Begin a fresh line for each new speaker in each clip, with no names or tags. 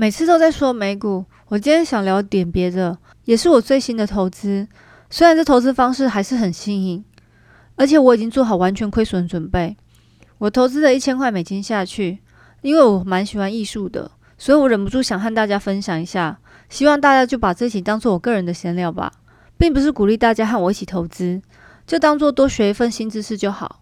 每次都在说美股，我今天想聊点别的，也是我最新的投资。虽然这投资方式还是很新颖，而且我已经做好完全亏损准备。我投资了一千块美金下去，因为我蛮喜欢艺术的，所以我忍不住想和大家分享一下。希望大家就把这期当做我个人的闲聊吧，并不是鼓励大家和我一起投资，就当做多学一份新知识就好。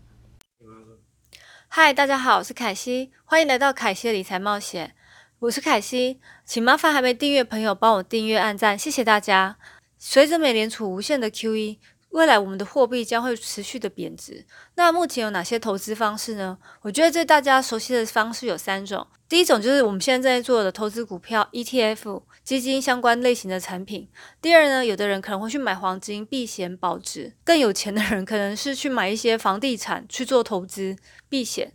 嗨，大家好，我是凯西，欢迎来到凯西的理财冒险。我是凯西，请麻烦还没订阅朋友帮我订阅、按赞，谢谢大家。随着美联储无限的 QE，未来我们的货币将会持续的贬值。那目前有哪些投资方式呢？我觉得最大家熟悉的方式有三种。第一种就是我们现在正在做的投资股票、ETF、基金相关类型的产品。第二呢，有的人可能会去买黄金避险保值，更有钱的人可能是去买一些房地产去做投资避险。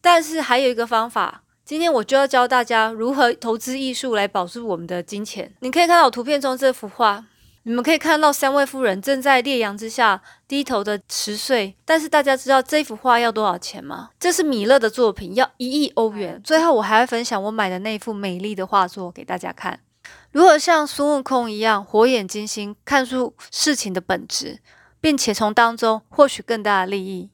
但是还有一个方法。今天我就要教大家如何投资艺术来保住我们的金钱。你可以看到图片中这幅画，你们可以看到三位夫人正在烈阳之下低头的持岁。但是大家知道这幅画要多少钱吗？这是米勒的作品，要一亿欧元。最后我还会分享我买的那幅美丽的画作给大家看，如何像孙悟空一样火眼金睛看出事情的本质，并且从当中获取更大的利益。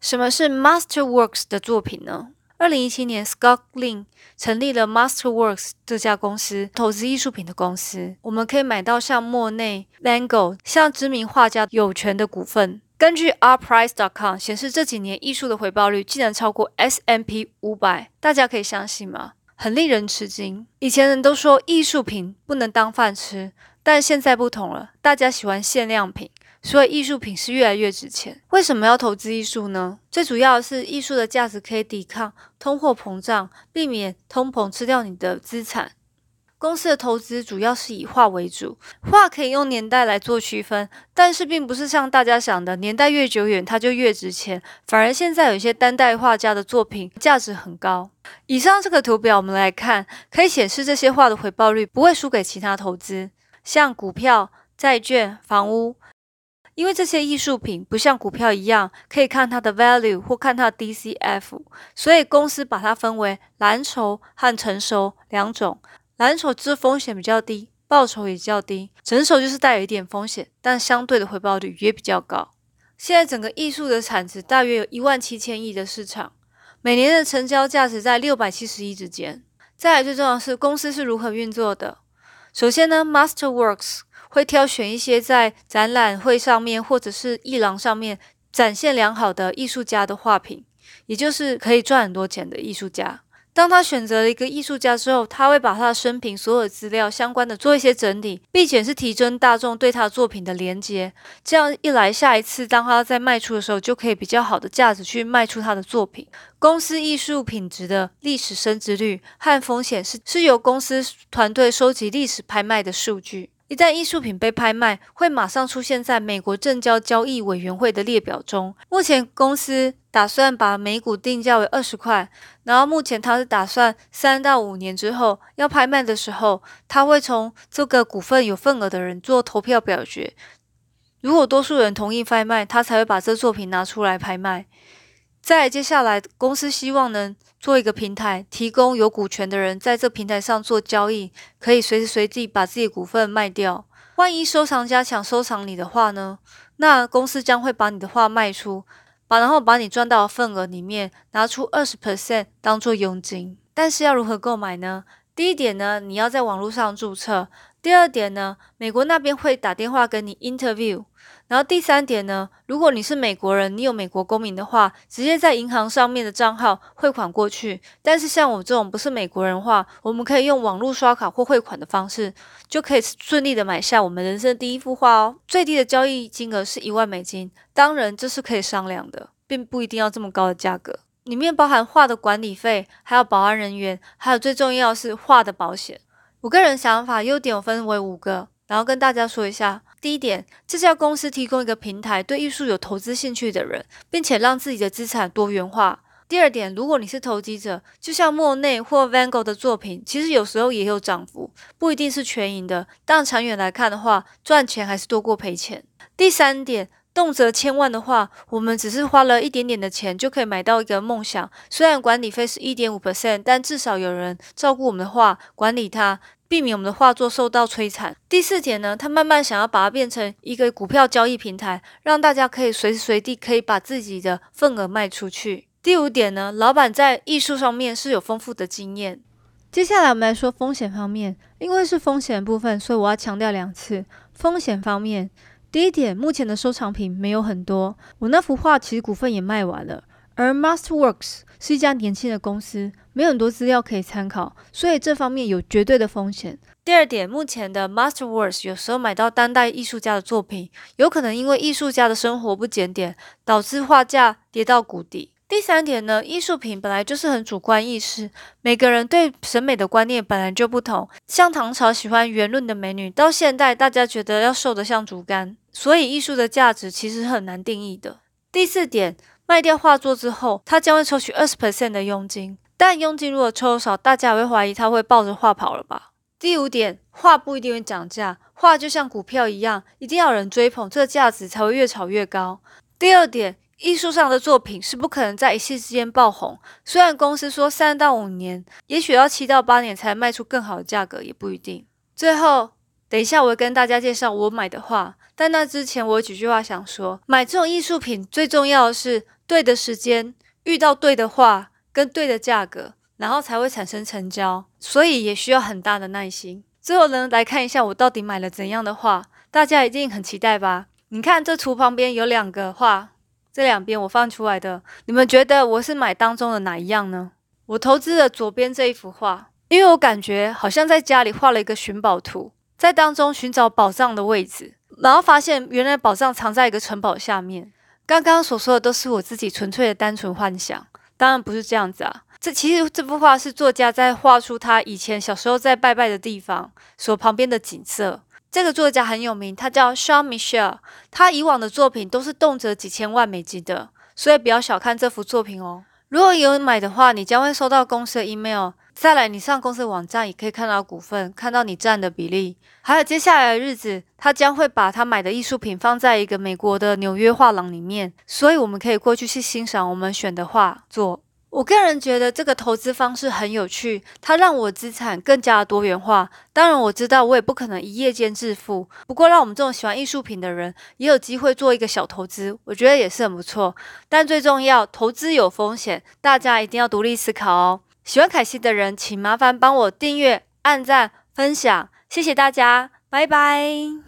什么是 Masterworks 的作品呢？二零一七年，Scott Lin 成立了 Masterworks 这家公司，投资艺术品的公司。我们可以买到像莫内、Van Gogh 像知名画家有权的股份。根据 Rprice.com 显示，这几年艺术的回报率竟然超过 S M P 五百，大家可以相信吗？很令人吃惊。以前人都说艺术品不能当饭吃，但现在不同了，大家喜欢限量品。所以艺术品是越来越值钱。为什么要投资艺术呢？最主要的是艺术的价值可以抵抗通货膨胀，避免通膨吃掉你的资产。公司的投资主要是以画为主，画可以用年代来做区分，但是并不是像大家想的，年代越久远它就越值钱。反而现在有一些当代画家的作品价值很高。以上这个图表我们来看，可以显示这些画的回报率不会输给其他投资，像股票、债券、房屋。因为这些艺术品不像股票一样可以看它的 value 或看它的 DCF，所以公司把它分为蓝筹和成熟两种。蓝筹就是风险比较低，报酬也较低；成熟就是带有一点风险，但相对的回报率也比较高。现在整个艺术的产值大约有一万七千亿的市场，每年的成交价值在六百七十亿之间。再来最重要的是公司是如何运作的。首先呢，Masterworks。会挑选一些在展览会上面或者是艺廊上面展现良好的艺术家的画品，也就是可以赚很多钱的艺术家。当他选择了一个艺术家之后，他会把他的生平所有资料相关的做一些整理，并且是提升大众对他作品的连接。这样一来，下一次当他在卖出的时候，就可以比较好的价值去卖出他的作品。公司艺术品质的历史升值率和风险是是由公司团队收集历史拍卖的数据。一旦艺术品被拍卖，会马上出现在美国证交交易委员会的列表中。目前公司打算把每股定价为二十块，然后目前他是打算三到五年之后要拍卖的时候，他会从这个股份有份额的人做投票表决。如果多数人同意拍卖，他才会把这作品拿出来拍卖。再接下来，公司希望能做一个平台，提供有股权的人在这平台上做交易，可以随时随地把自己股份卖掉。万一收藏家想收藏你的话呢？那公司将会把你的画卖出，把然后把你赚到的份额里面拿出二十 percent 当做佣金。但是要如何购买呢？第一点呢，你要在网络上注册。第二点呢，美国那边会打电话跟你 interview。然后第三点呢，如果你是美国人，你有美国公民的话，直接在银行上面的账号汇款过去。但是像我这种不是美国人的话，我们可以用网络刷卡或汇款的方式，就可以顺利的买下我们人生第一幅画哦。最低的交易金额是一万美金，当然这是可以商量的，并不一定要这么高的价格。里面包含画的管理费，还有保安人员，还有最重要是画的保险。我个人想法，优点我分为五个，然后跟大家说一下。第一点，这家公司提供一个平台，对艺术有投资兴趣的人，并且让自己的资产多元化。第二点，如果你是投机者，就像莫内或 Van Gogh 的作品，其实有时候也有涨幅，不一定是全赢的，但长远来看的话，赚钱还是多过赔钱。第三点，动辄千万的话，我们只是花了一点点的钱就可以买到一个梦想。虽然管理费是一点五 percent，但至少有人照顾我们的画，管理它，避免我们的画作受到摧残。第四点呢，他慢慢想要把它变成一个股票交易平台，让大家可以随时随地可以把自己的份额卖出去。第五点呢，老板在艺术上面是有丰富的经验。接下来我们来说风险方面，因为是风险部分，所以我要强调两次风险方面。第一点，目前的收藏品没有很多，我那幅画其实股份也卖完了。而 Masterworks 是一家年轻的公司，没有很多资料可以参考，所以这方面有绝对的风险。第二点，目前的 Masterworks 有时候买到当代艺术家的作品，有可能因为艺术家的生活不检点，导致画价跌到谷底。第三点呢，艺术品本来就是很主观意识，每个人对审美的观念本来就不同。像唐朝喜欢圆润的美女，到现代大家觉得要瘦得像竹竿，所以艺术的价值其实很难定义的。第四点，卖掉画作之后，他将会抽取二十 percent 的佣金，但佣金如果抽少，大家也会怀疑他会抱着画跑了吧？第五点，画不一定会涨价，画就像股票一样，一定要有人追捧，这个价值才会越炒越高。第二点。艺术上的作品是不可能在一夕之间爆红，虽然公司说三到五年，也许要七到八年才卖出更好的价格，也不一定。最后，等一下我会跟大家介绍我买的画，但那之前我有几句话想说：买这种艺术品最重要的是对的时间，遇到对的画跟对的价格，然后才会产生成交，所以也需要很大的耐心。最后呢，来看一下我到底买了怎样的画，大家一定很期待吧？你看这图旁边有两个画。这两边我放出来的，你们觉得我是买当中的哪一样呢？我投资了左边这一幅画，因为我感觉好像在家里画了一个寻宝图，在当中寻找宝藏的位置，然后发现原来宝藏藏在一个城堡下面。刚刚所说的都是我自己纯粹的单纯幻想，当然不是这样子啊。这其实这幅画是作家在画出他以前小时候在拜拜的地方所旁边的景色。这个作家很有名，他叫 Sean Michel。他以往的作品都是动辄几千万美金的，所以不要小看这幅作品哦。如果有买的话，你将会收到公司的 email。再来，你上公司网站也可以看到股份，看到你占的比例。还有接下来的日子，他将会把他买的艺术品放在一个美国的纽约画廊里面，所以我们可以过去去欣赏我们选的画作。我个人觉得这个投资方式很有趣，它让我资产更加多元化。当然，我知道我也不可能一夜间致富，不过让我们这种喜欢艺术品的人也有机会做一个小投资，我觉得也是很不错。但最重要，投资有风险，大家一定要独立思考哦。喜欢凯西的人，请麻烦帮我订阅、按赞、分享，谢谢大家，拜拜。